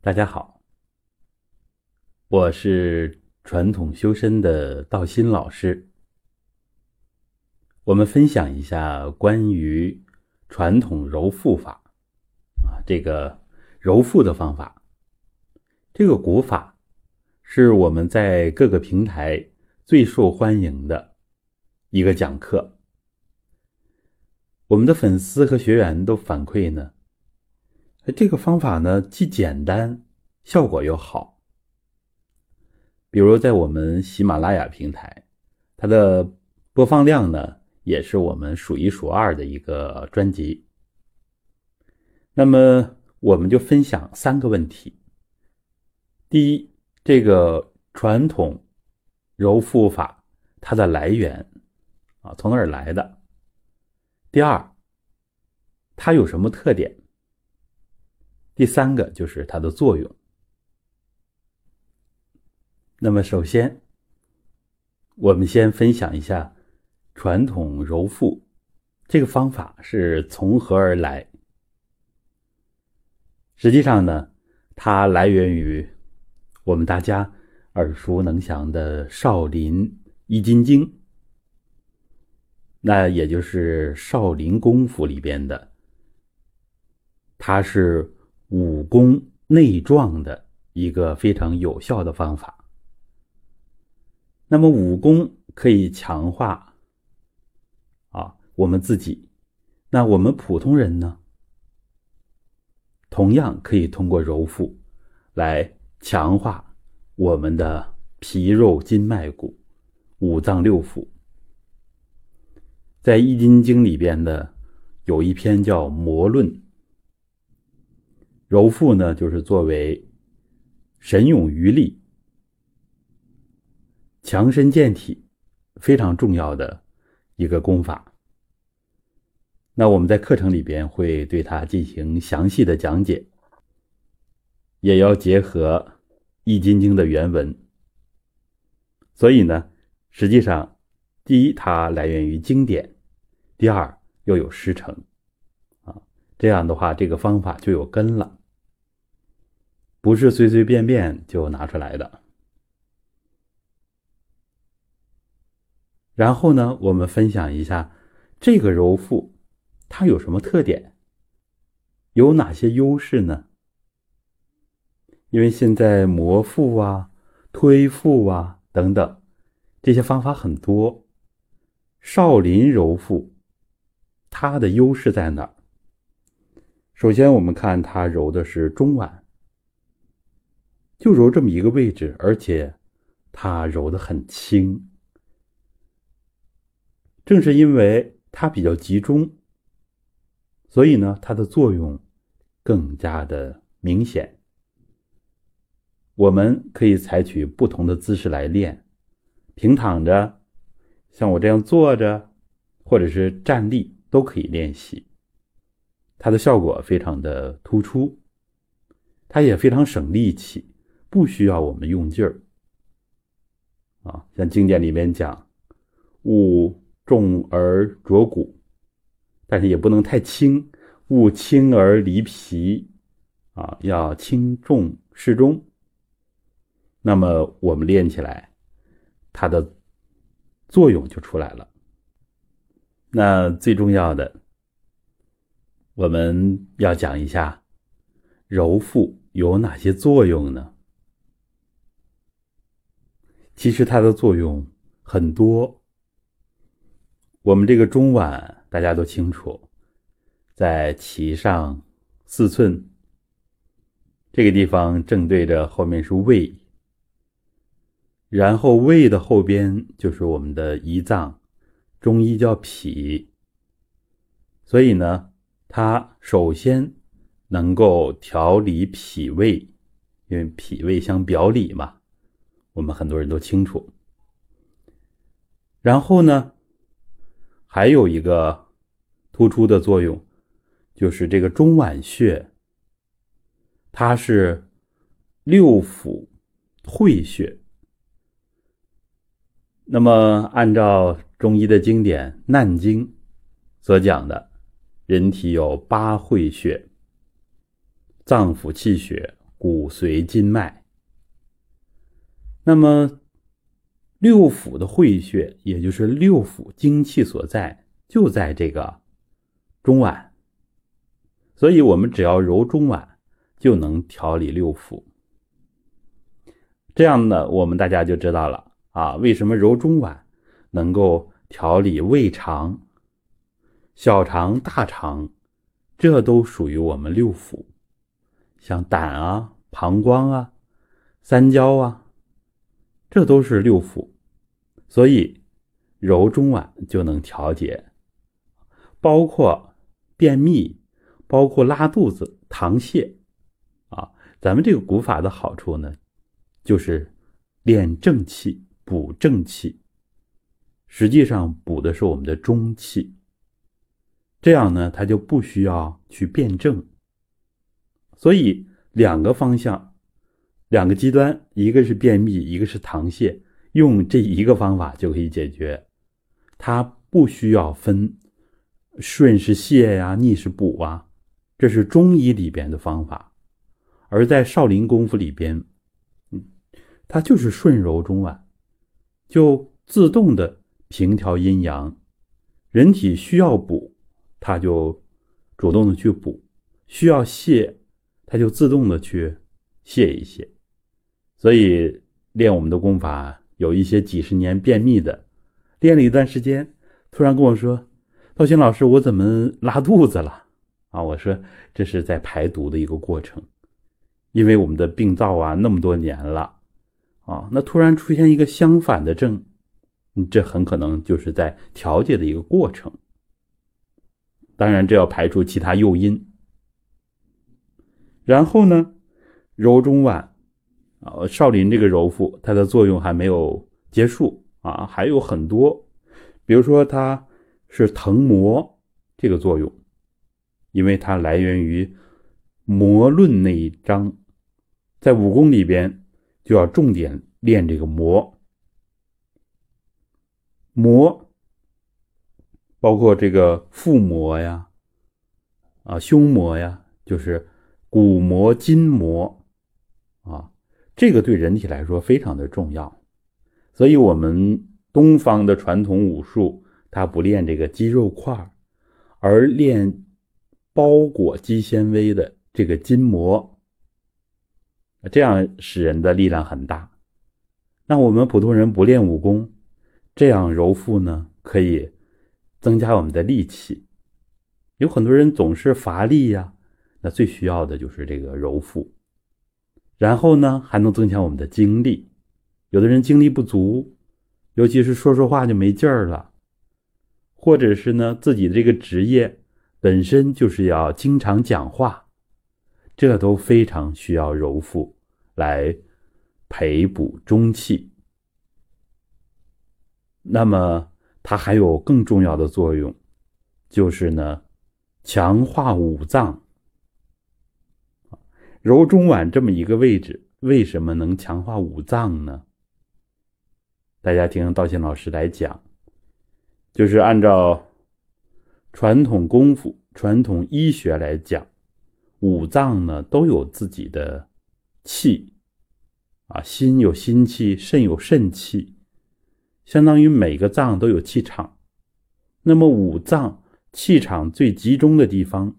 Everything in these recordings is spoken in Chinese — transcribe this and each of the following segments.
大家好，我是传统修身的道心老师。我们分享一下关于传统揉腹法啊，这个揉腹的方法。这个古法是我们在各个平台最受欢迎的一个讲课。我们的粉丝和学员都反馈呢。这个方法呢，既简单，效果又好。比如在我们喜马拉雅平台，它的播放量呢，也是我们数一数二的一个专辑。那么，我们就分享三个问题：第一，这个传统揉腹法它的来源啊，从哪儿来的？第二，它有什么特点？第三个就是它的作用。那么，首先，我们先分享一下传统揉腹这个方法是从何而来。实际上呢，它来源于我们大家耳熟能详的《少林易筋经》，那也就是少林功夫里边的，它是。武功内壮的一个非常有效的方法。那么武功可以强化啊我们自己，那我们普通人呢，同样可以通过揉腹来强化我们的皮肉筋脉骨、五脏六腑。在《易筋经》里边的有一篇叫《魔论》。揉腹呢，就是作为神勇于力、强身健体非常重要的一个功法。那我们在课程里边会对它进行详细的讲解，也要结合《易筋经》的原文。所以呢，实际上，第一，它来源于经典；第二，又有师承啊。这样的话，这个方法就有根了。不是随随便便就拿出来的。然后呢，我们分享一下这个揉腹它有什么特点，有哪些优势呢？因为现在磨腹啊、推腹啊等等这些方法很多，少林揉腹它的优势在哪？首先，我们看它揉的是中脘。就揉这么一个位置，而且它揉的很轻。正是因为它比较集中，所以呢，它的作用更加的明显。我们可以采取不同的姿势来练，平躺着，像我这样坐着，或者是站立都可以练习。它的效果非常的突出，它也非常省力气。不需要我们用劲儿啊，像经典里面讲，勿重而着骨，但是也不能太轻，勿轻而离皮啊，要轻重适中。那么我们练起来，它的作用就出来了。那最重要的，我们要讲一下揉腹有哪些作用呢？其实它的作用很多。我们这个中脘大家都清楚，在脐上四寸这个地方，正对着后面是胃，然后胃的后边就是我们的胰脏，中医叫脾。所以呢，它首先能够调理脾胃，因为脾胃相表里嘛。我们很多人都清楚。然后呢，还有一个突出的作用，就是这个中脘穴，它是六腑会穴。那么，按照中医的经典《难经》所讲的，人体有八会穴，脏腑气血骨髓筋脉。那么六腑的会穴，也就是六腑精气所在，就在这个中脘。所以，我们只要揉中脘，就能调理六腑。这样呢，我们大家就知道了啊，为什么揉中脘能够调理胃肠、小肠、大肠，这都属于我们六腑。像胆啊、膀胱啊、三焦啊，这都是六腑，所以揉中脘就能调节，包括便秘，包括拉肚子、溏泻啊。咱们这个古法的好处呢，就是练正气、补正气，实际上补的是我们的中气，这样呢，它就不需要去辩证。所以两个方向，两个极端，一个是便秘，一个是溏泻，用这一个方法就可以解决，它不需要分顺是泻呀，逆是补啊，这是中医里边的方法，而在少林功夫里边，嗯，它就是顺揉中脘，就自动的平调阴阳，人体需要补，它就主动的去补，需要泻。它就自动的去泄一泄，所以练我们的功法，有一些几十年便秘的，练了一段时间，突然跟我说：“道心老师，我怎么拉肚子了？”啊，我说这是在排毒的一个过程，因为我们的病灶啊那么多年了，啊，那突然出现一个相反的症，这很可能就是在调节的一个过程。当然，这要排除其他诱因。然后呢，揉中脘，啊，少林这个揉腹，它的作用还没有结束啊，还有很多，比如说它是腾膜这个作用，因为它来源于魔论那一章，在武功里边就要重点练这个膜，膜包括这个腹膜呀，啊，胸膜呀，就是。骨膜、筋膜，啊，这个对人体来说非常的重要，所以，我们东方的传统武术，它不练这个肌肉块儿而练包裹肌纤维的这个筋膜，这样使人的力量很大。那我们普通人不练武功，这样揉腹呢，可以增加我们的力气。有很多人总是乏力呀。那最需要的就是这个揉腹，然后呢，还能增强我们的精力。有的人精力不足，尤其是说说话就没劲儿了，或者是呢，自己这个职业本身就是要经常讲话，这都非常需要揉腹来培补中气。那么它还有更重要的作用，就是呢，强化五脏。揉中脘这么一个位置，为什么能强化五脏呢？大家听道信老师来讲，就是按照传统功夫、传统医学来讲，五脏呢都有自己的气啊，心有心气，肾有肾气，相当于每个脏都有气场。那么五脏气场最集中的地方，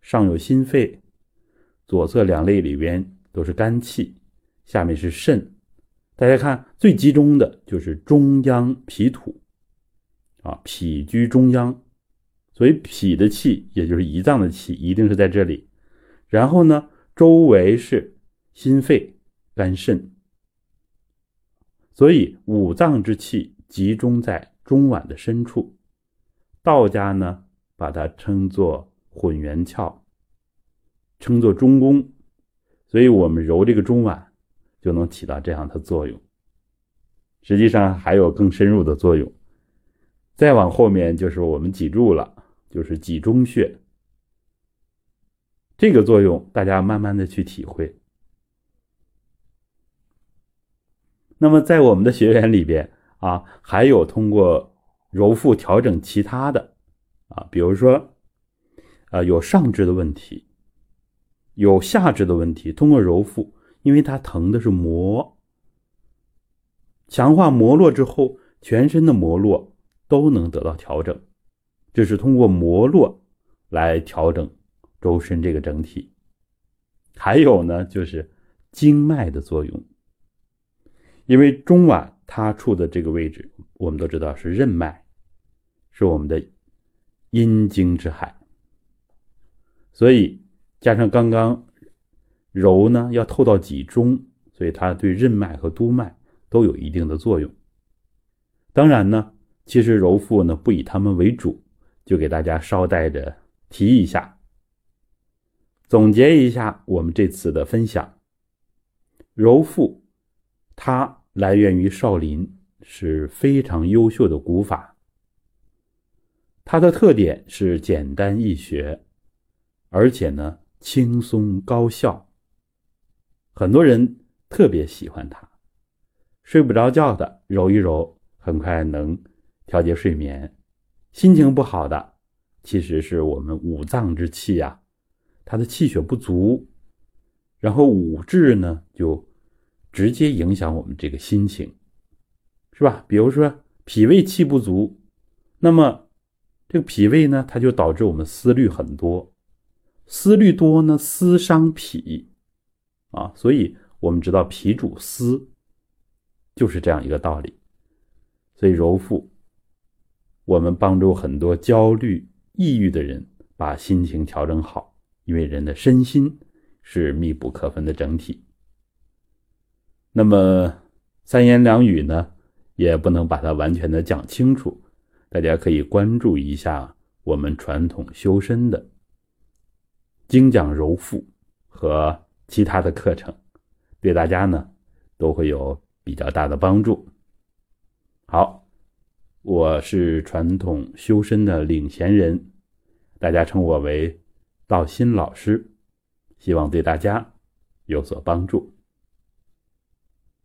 上有心肺。左侧两肋里边都是肝气，下面是肾。大家看，最集中的就是中央脾土，啊，脾居中央，所以脾的气，也就是胰脏的气，一定是在这里。然后呢，周围是心肺、肝肾，所以五脏之气集中在中脘的深处。道家呢，把它称作混元窍。称作中宫，所以我们揉这个中脘就能起到这样的作用。实际上还有更深入的作用，再往后面就是我们脊柱了，就是脊中穴。这个作用大家慢慢的去体会。那么在我们的学员里边啊，还有通过揉腹调整其他的啊，比如说啊有上肢的问题。有下肢的问题，通过揉腹，因为它疼的是膜，强化膜络之后，全身的膜络都能得到调整。这是通过膜络来调整周身这个整体。还有呢，就是经脉的作用，因为中脘它处的这个位置，我们都知道是任脉，是我们的阴经之海，所以加上刚刚揉呢要透到脊中，所以它对任脉和督脉都有一定的作用。当然呢，其实揉腹呢不以它们为主，就给大家捎带着提一下。总结一下我们这次的分享，揉腹，它来源于少林，是非常优秀的古法。它的特点是简单易学，而且呢轻松高效，很多人特别喜欢它。睡不着觉的揉一揉，很快能调节睡眠；心情不好的，其实是我们五脏之气呀。他的气血不足，然后五志呢就直接影响我们这个心情，是吧？比如说脾胃气不足，那么这个脾胃呢，它就导致我们思虑很多，思虑多呢，思伤脾啊，所以我们知道脾主思，就是这样一个道理。所以揉腹，我们帮助很多焦虑、抑郁的人把心情调整好。因为人的身心是密不可分的整体，那么三言两语呢，也不能把它完全的讲清楚。大家可以关注一下我们传统修身的精讲柔腹和其他的课程，对大家呢都会有比较大的帮助。好，我是传统修身的领衔人，大家称我为。道心老师，希望对大家有所帮助。